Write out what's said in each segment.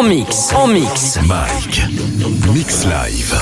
En mix, en mix. Mike. Mix Live.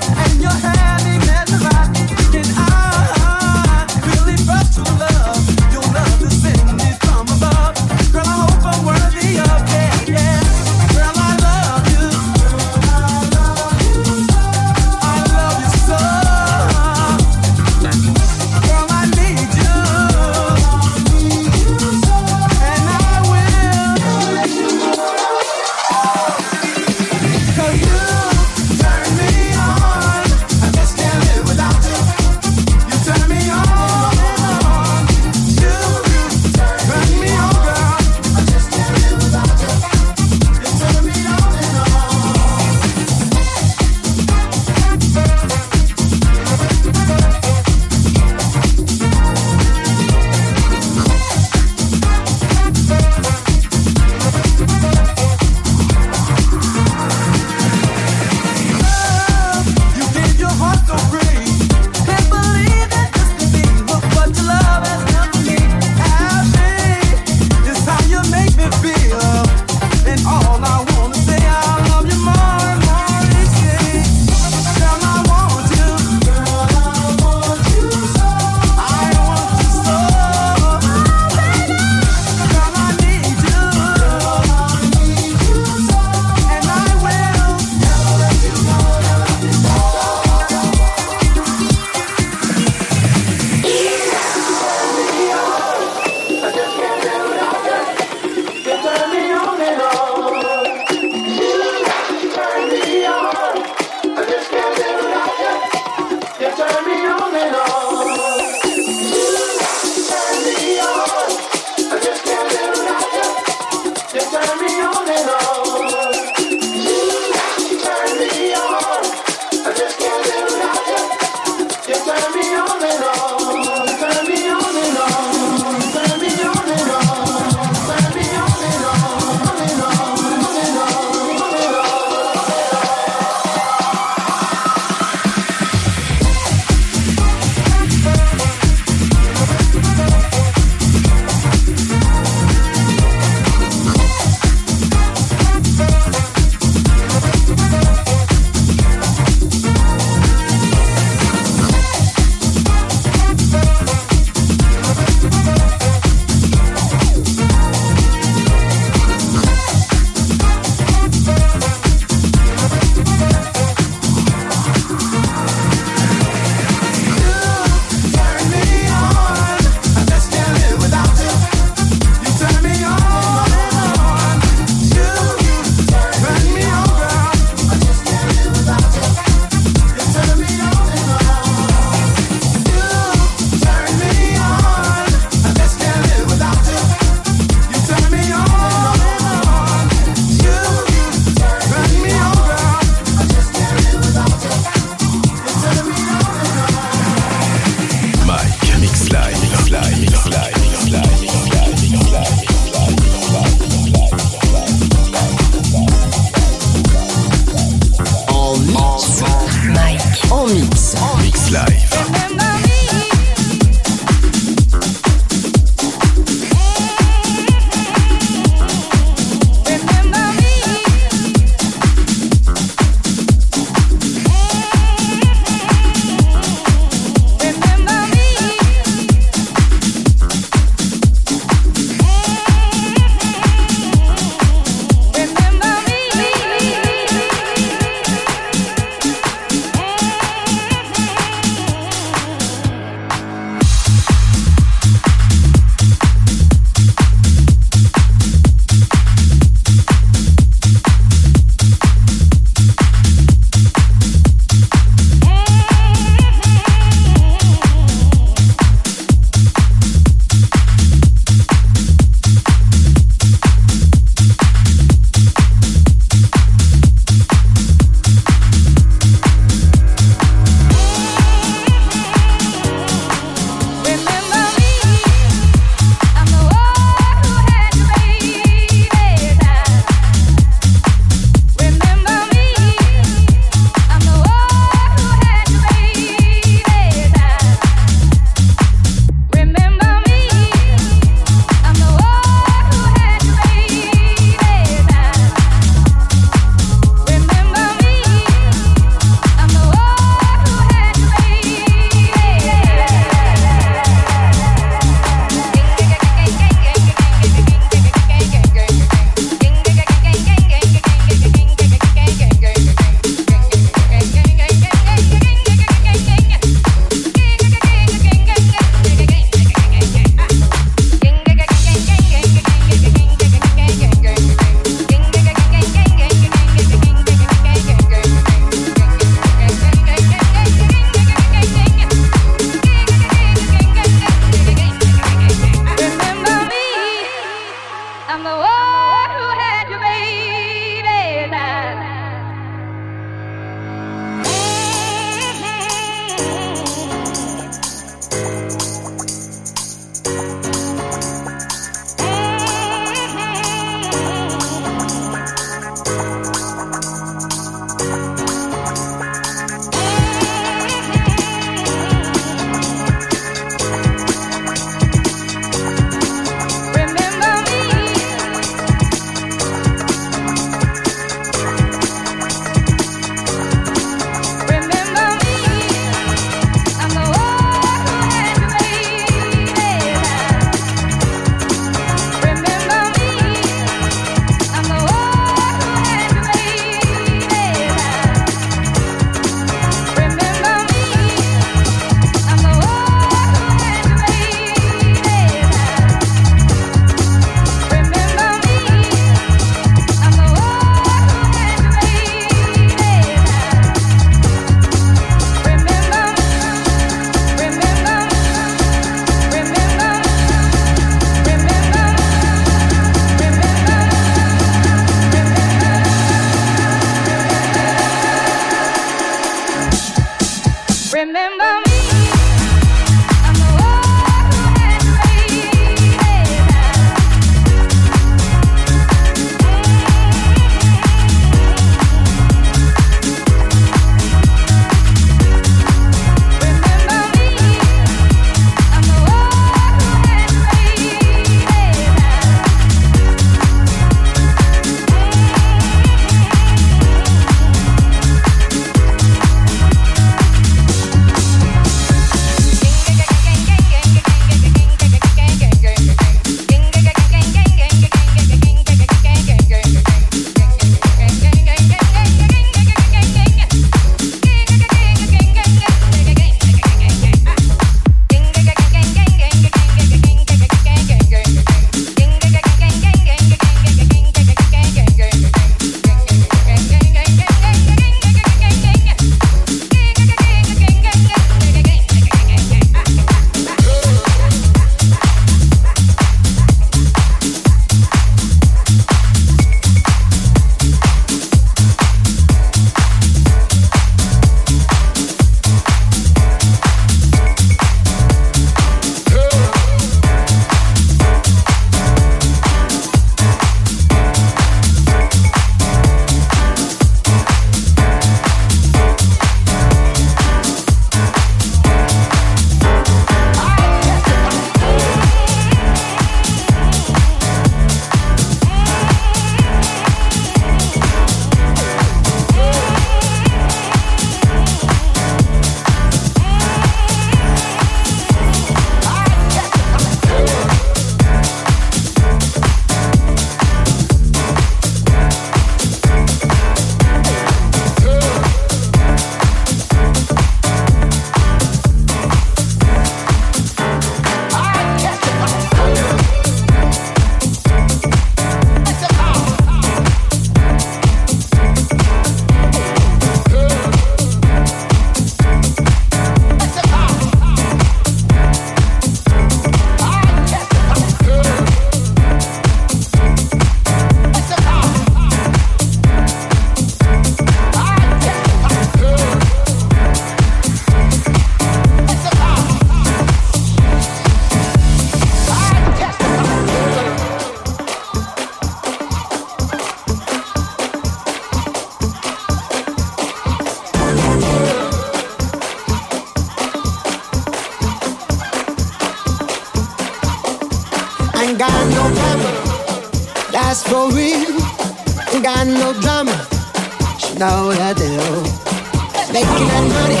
Money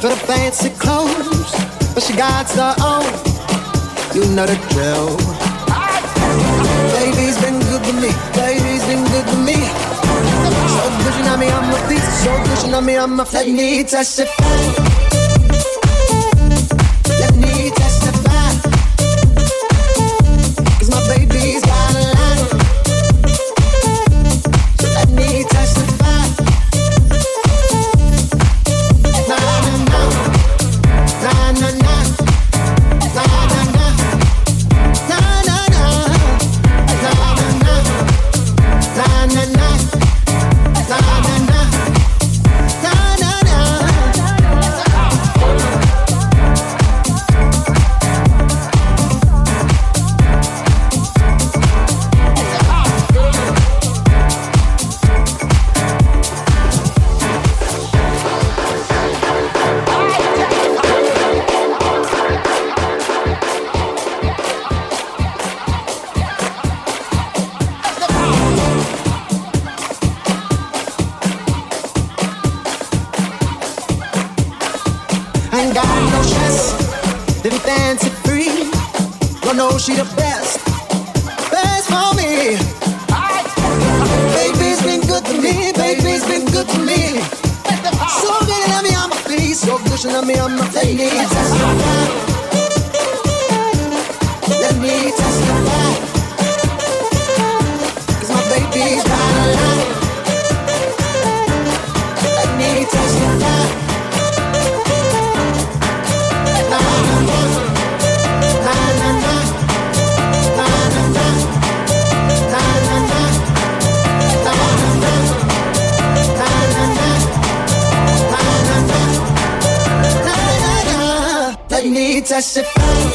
for the fancy clothes, but she got her own. You know the drill. Baby's been good to me. Baby's been good to me. So good, you know me, I'm a beast. So good, you know me, I'm a Let me testify. testify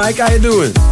Mike, how you doing?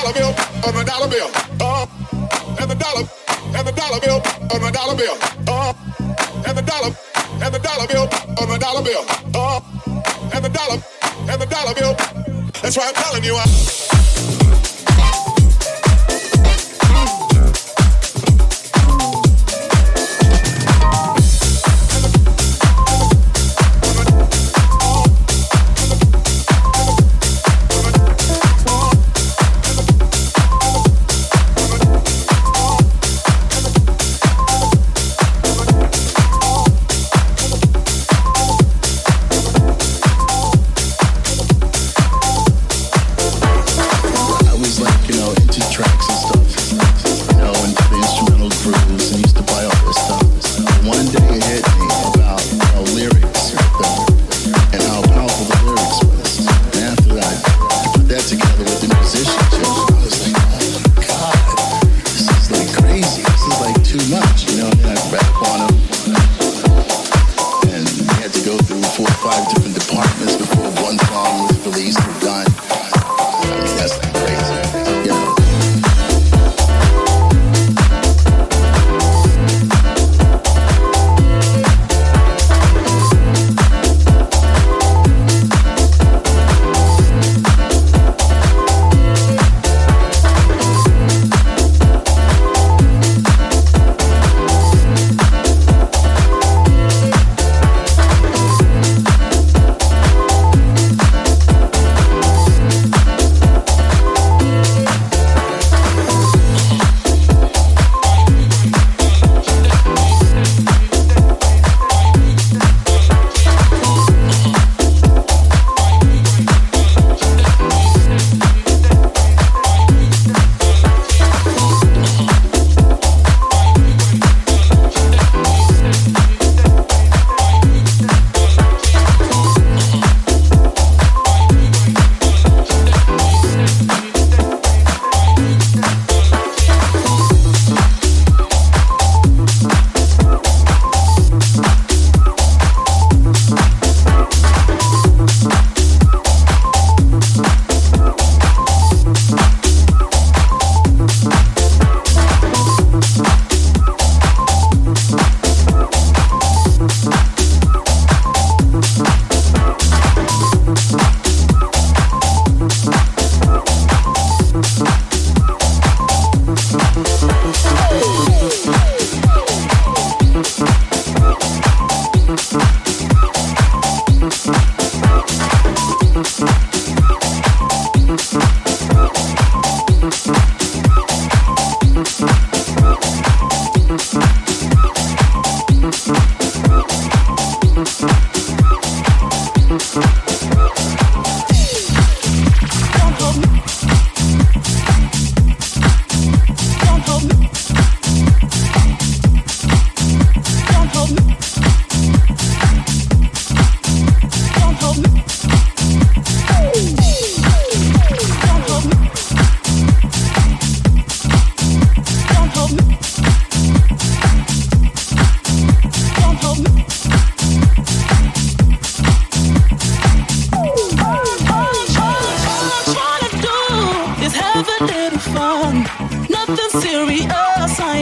dollar bill on the dollar bill. Uh, and the dollar and the dollar bill on the dollar bill. Uh, and the dollar and the dollar bill on the dollar bill. Uh, and the dollar and the dollar bill. That's why I'm telling you. I.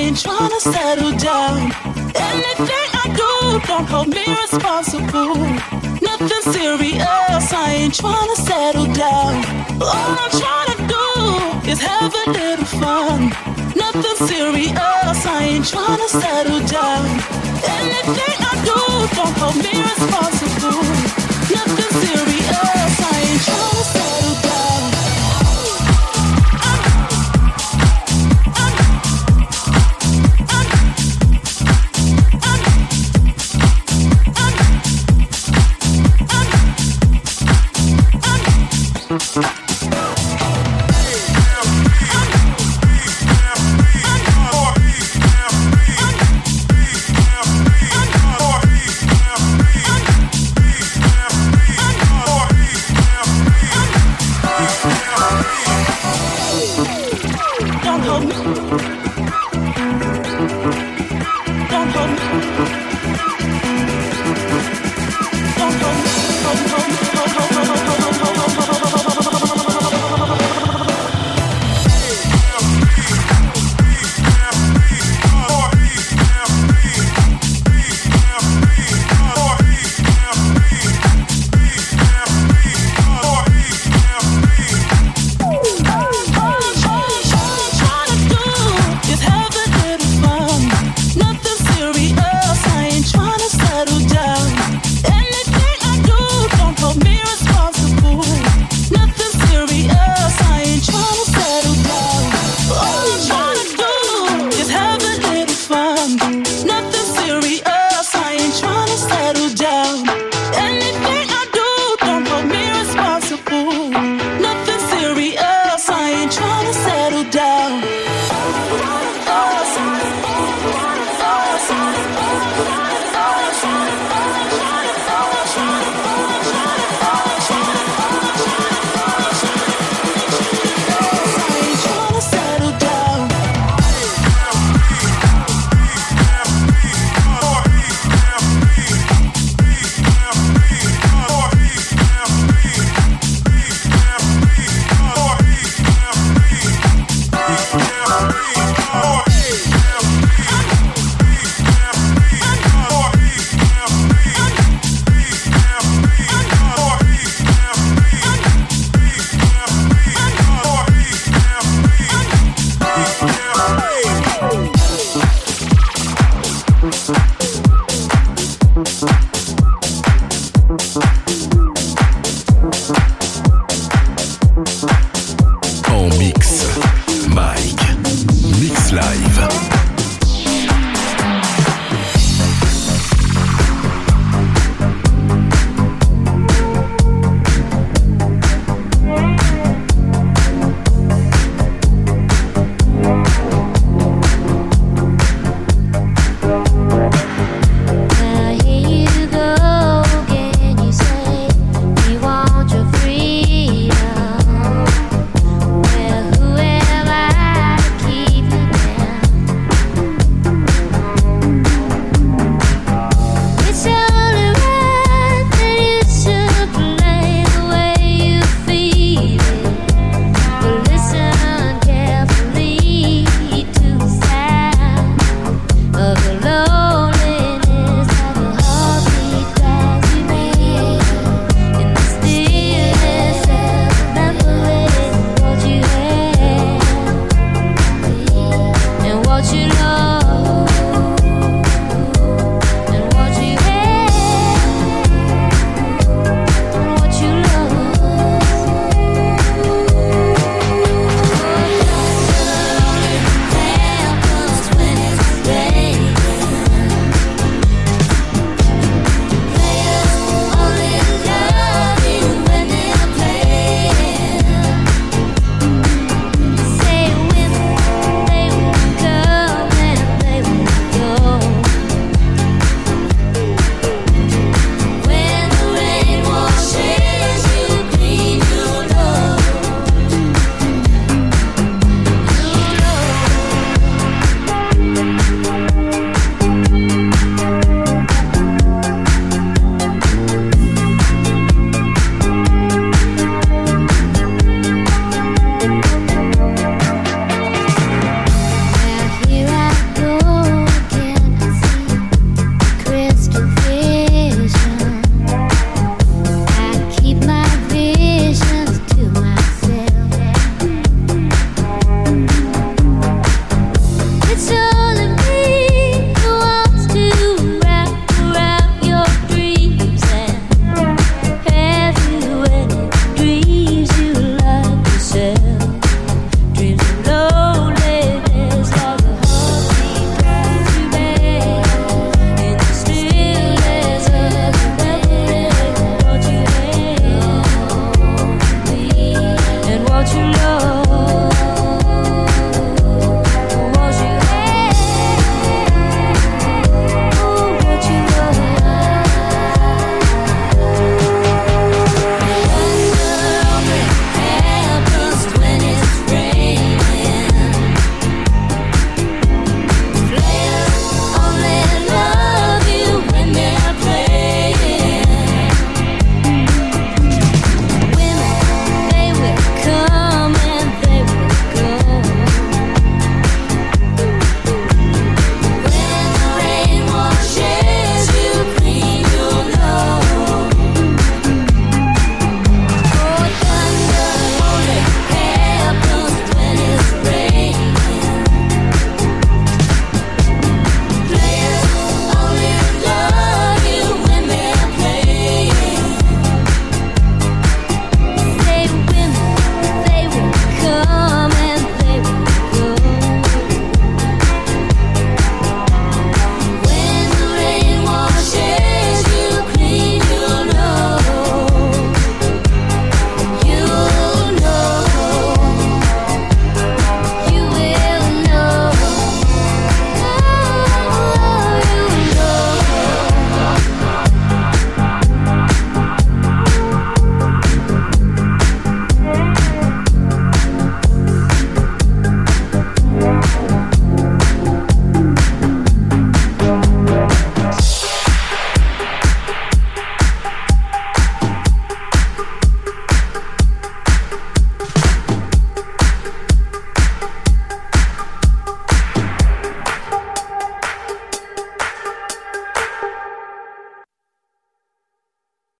ain't trying to settle down. Anything I do, don't hold me responsible. Nothing serious, I ain't trying to settle down. All I'm trying to do is have a little fun. Nothing serious, I ain't trying to settle down. Anything I do, don't hold me responsible. Nothing serious, I ain't trying to